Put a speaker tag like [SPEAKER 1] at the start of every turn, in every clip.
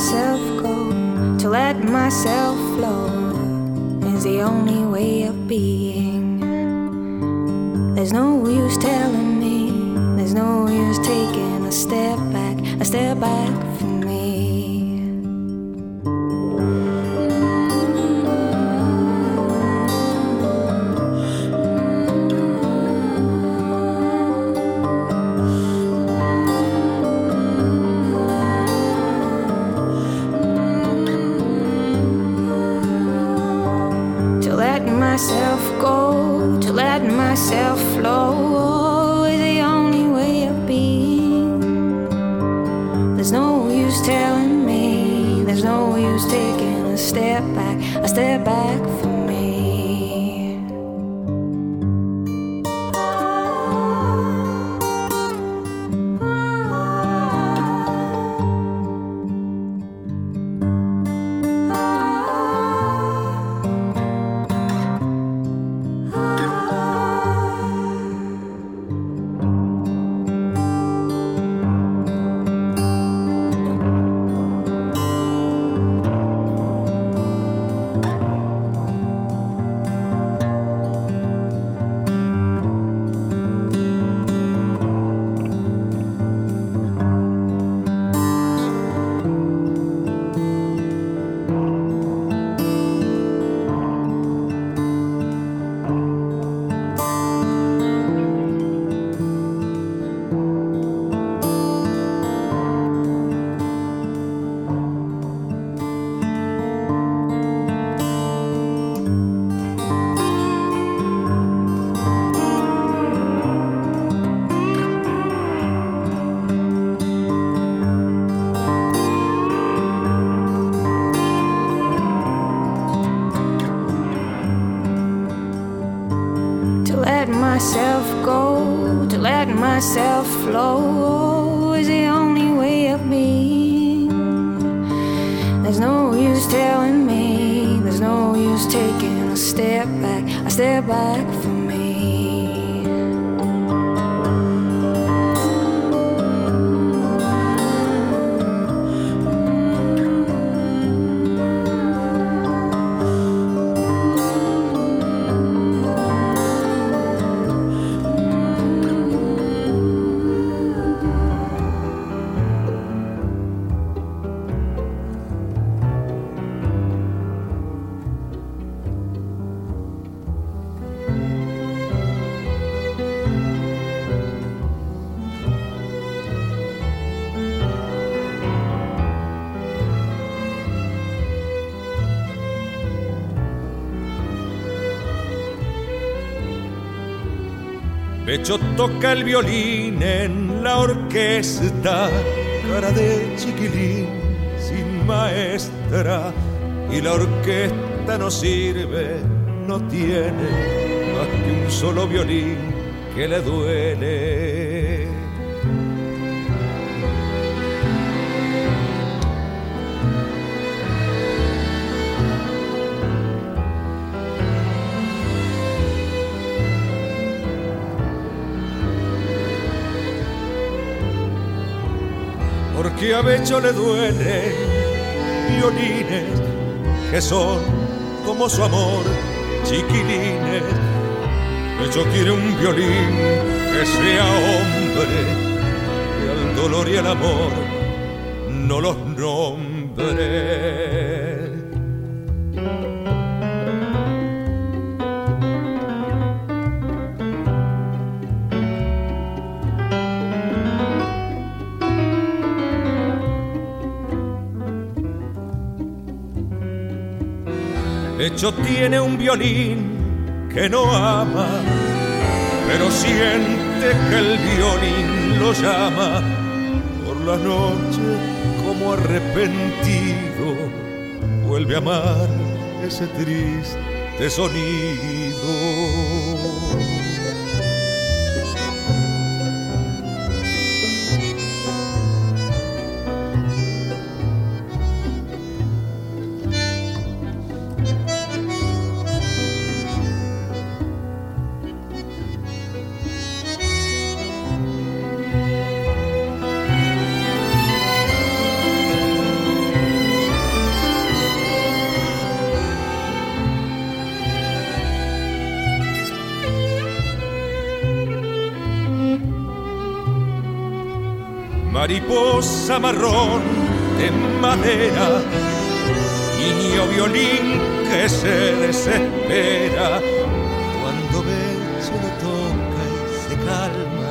[SPEAKER 1] myself go, to let myself flow, is the only way of being.
[SPEAKER 2] Pecho toca el violín en la orquesta, cara de chiquilín sin maestra, y la orquesta no sirve, no tiene más que un solo violín que le duele. Que a Becho le duelen violines que son como su amor, chiquilines. Becho quiere un violín que sea hombre, que al dolor y al amor no los nombre. Hecho tiene un violín que no ama, pero siente que el violín lo llama por la noche como arrepentido. Vuelve a amar ese triste sonido. Mariposa marrón de madera, niño violín que se desespera cuando ve se lo toca y se calma,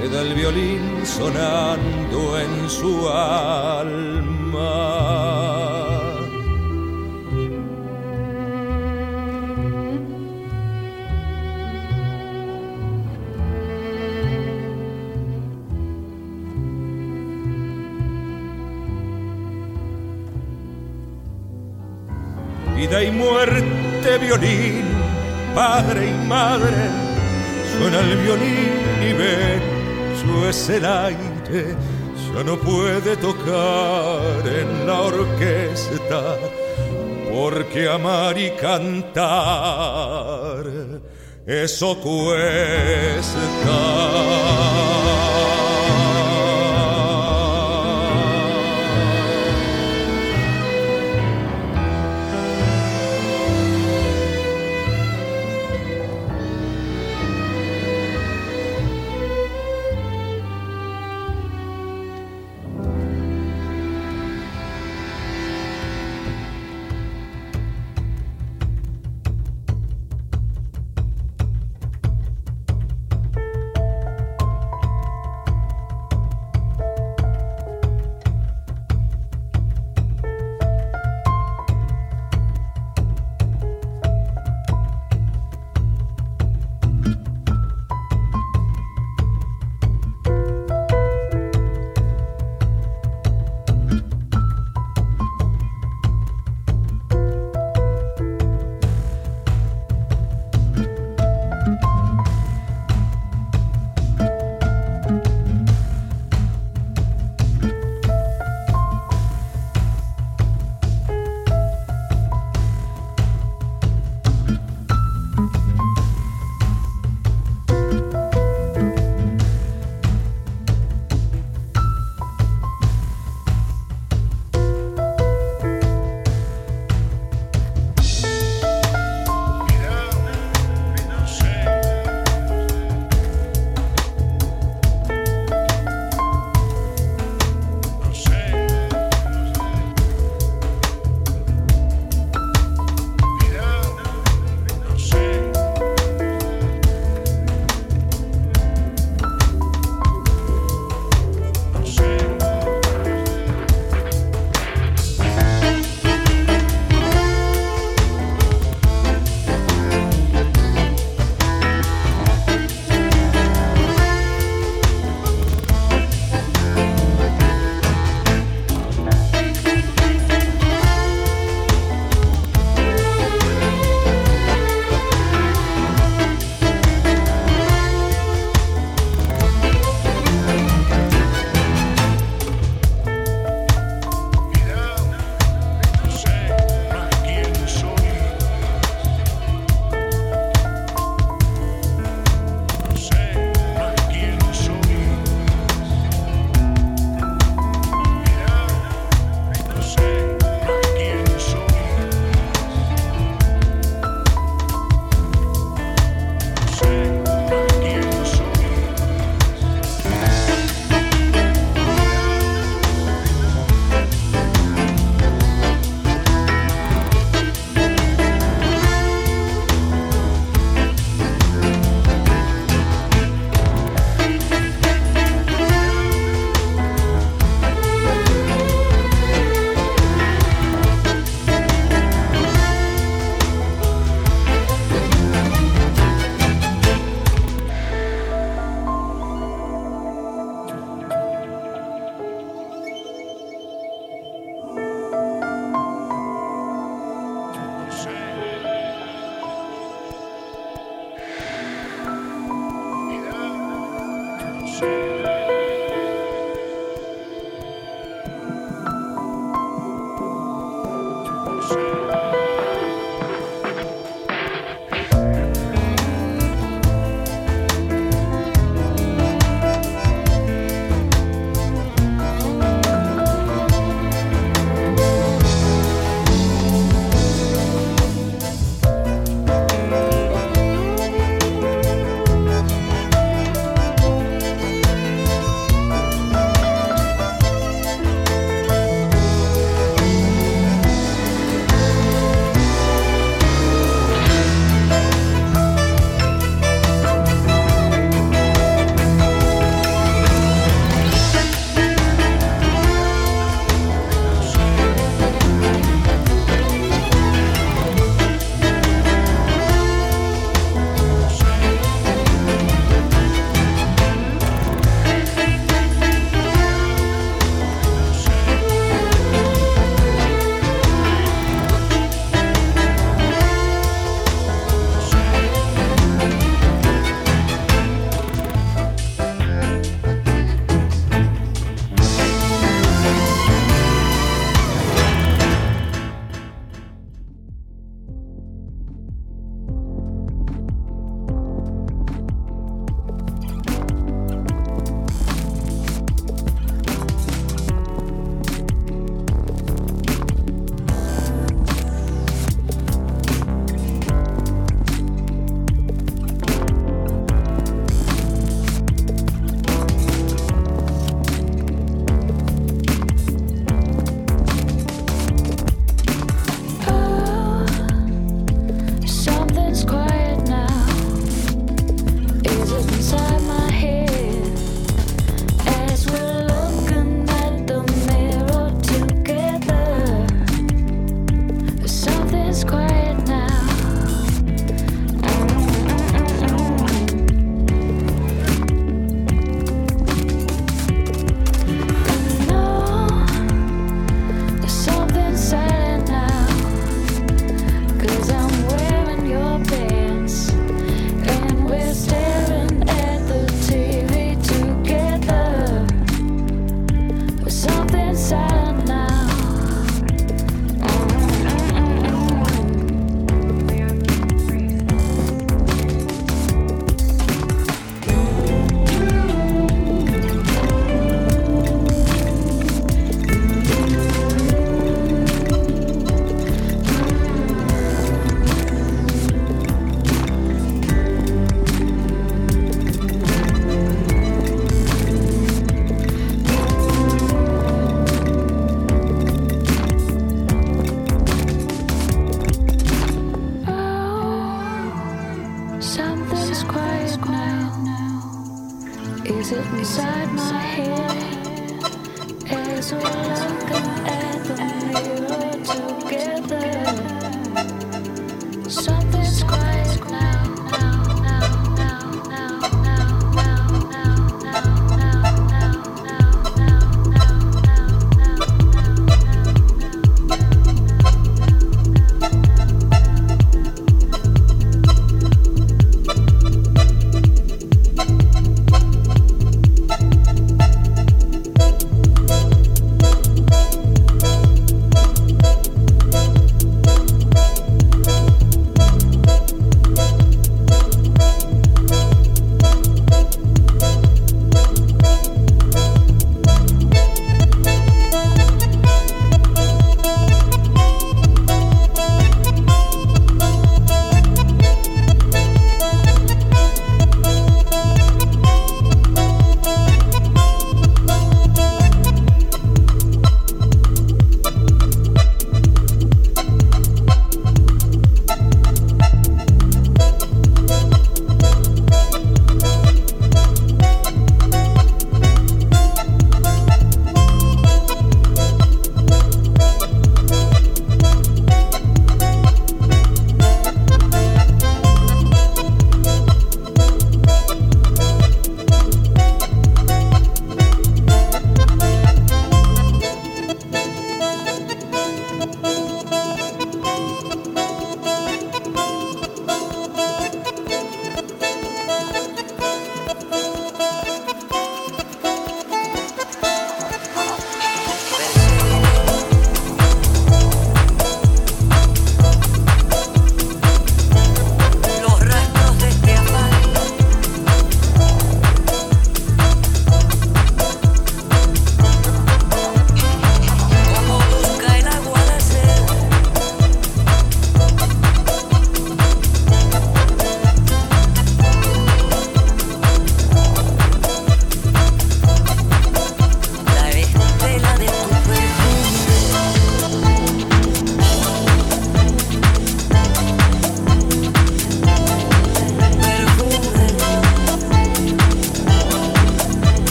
[SPEAKER 2] queda el violín sonando en su alma. Vida y muerte, violín, padre y madre, suena el violín y beso es el aire, ya no puede tocar en la orquesta, porque amar y cantar, eso cuesta.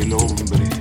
[SPEAKER 3] El hombre.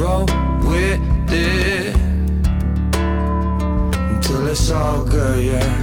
[SPEAKER 4] Roll with it until it's all good, yeah.